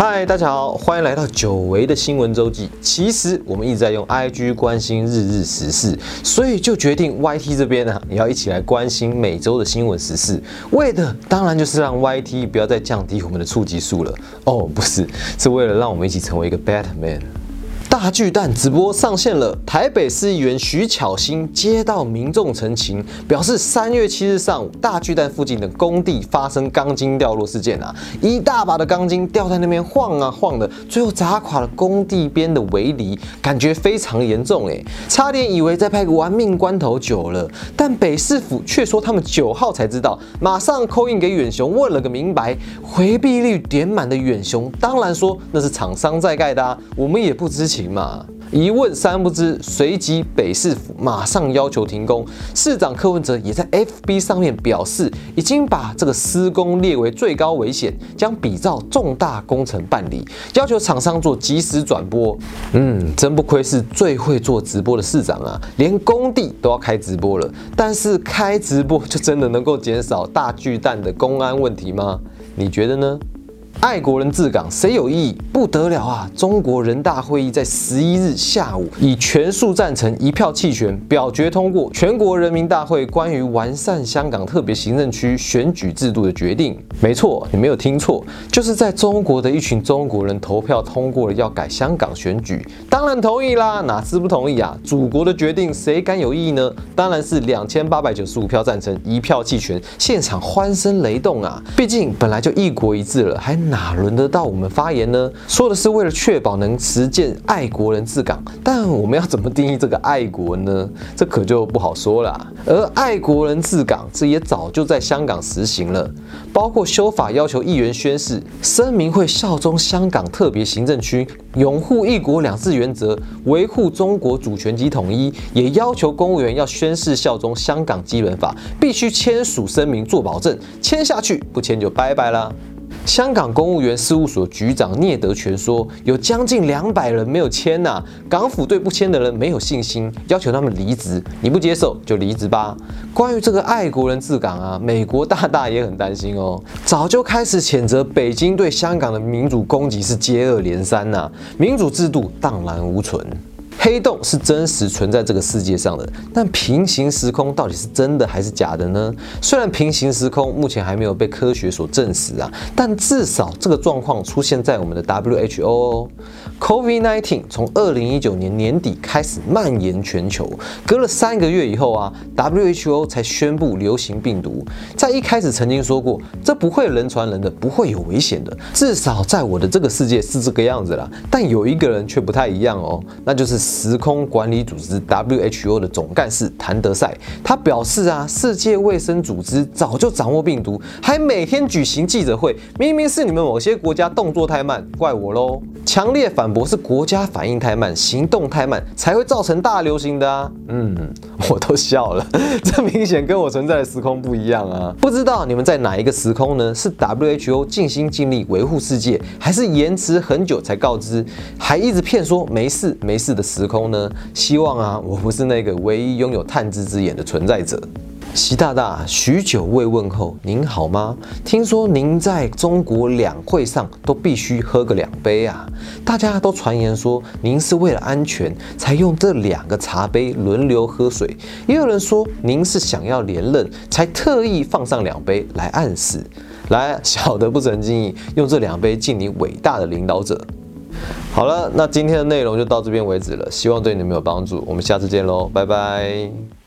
嗨，大家好，欢迎来到久违的新闻周记。其实我们一直在用 IG 关心日日时事，所以就决定 YT 这边呢也要一起来关心每周的新闻时事，为的当然就是让 YT 不要再降低我们的触及数了。哦，不是，是为了让我们一起成为一个 Batman。大巨蛋直播上线了，台北市议员徐巧芯接到民众陈情，表示三月七日上午大巨蛋附近的工地发生钢筋掉落事件啊，一大把的钢筋掉在那边晃啊晃的，最后砸垮了工地边的围篱，感觉非常严重哎，差点以为在拍个玩命关头九了，但北市府却说他们九号才知道，马上扣印给远雄问了个明白，回避率点满的远雄当然说那是厂商在盖的啊，我们也不知情。嘛，一问三不知，随即北市府马上要求停工。市长柯文哲也在 FB 上面表示，已经把这个施工列为最高危险，将比照重大工程办理，要求厂商做及时转播。嗯，真不愧是最会做直播的市长啊，连工地都要开直播了。但是开直播就真的能够减少大巨蛋的公安问题吗？你觉得呢？爱国人治港，谁有意义？不得了啊！中国人大会议在十一日下午以全数赞成、一票弃权表决通过全国人民大会关于完善香港特别行政区选举制度的决定。没错，你没有听错，就是在中国的一群中国人投票通过了要改香港选举，当然同意啦，哪次不同意啊？祖国的决定，谁敢有异议呢？当然是两千八百九十五票赞成，一票弃权，现场欢声雷动啊！毕竟本来就一国一制了，还。哪轮得到我们发言呢？说的是为了确保能实践爱国人治港，但我们要怎么定义这个爱国呢？这可就不好说了。而爱国人治港，这也早就在香港实行了，包括修法要求议员宣誓声明会效忠香港特别行政区，拥护一国两制原则，维护中国主权及统一，也要求公务员要宣誓效忠香港基本法，必须签署声明做保证，签下去不签就拜拜啦。香港公务员事务所局长聂德全说，有将近两百人没有签呐，港府对不签的人没有信心，要求他们离职。你不接受就离职吧。关于这个爱国人治港啊，美国大大也很担心哦，早就开始谴责北京对香港的民主攻击是接二连三呐，民主制度荡然无存。黑洞是真实存在这个世界上的，但平行时空到底是真的还是假的呢？虽然平行时空目前还没有被科学所证实啊，但至少这个状况出现在我们的 WHO。COVID-19 从二零一九年年底开始蔓延全球，隔了三个月以后啊，WHO 才宣布流行病毒。在一开始曾经说过，这不会人传人的，不会有危险的，至少在我的这个世界是这个样子啦。但有一个人却不太一样哦，那就是。时空管理组织 WHO 的总干事谭德赛，他表示啊，世界卫生组织早就掌握病毒，还每天举行记者会，明明是你们某些国家动作太慢，怪我喽！强烈反驳是国家反应太慢，行动太慢，才会造成大流行的啊！嗯，我都笑了，这明显跟我存在的时空不一样啊！不知道你们在哪一个时空呢？是 WHO 尽心尽力维护世界，还是延迟很久才告知，还一直骗说没事没事的时空呢？希望啊，我不是那个唯一拥有探知之眼的存在者。习大大，许久未问候，您好吗？听说您在中国两会上都必须喝个两杯啊！大家都传言说您是为了安全才用这两个茶杯轮流喝水，也有人说您是想要连任才特意放上两杯来暗示。来，小的不成敬意，用这两杯敬你伟大的领导者。好了，那今天的内容就到这边为止了，希望对你们有帮助。我们下次见喽，拜拜。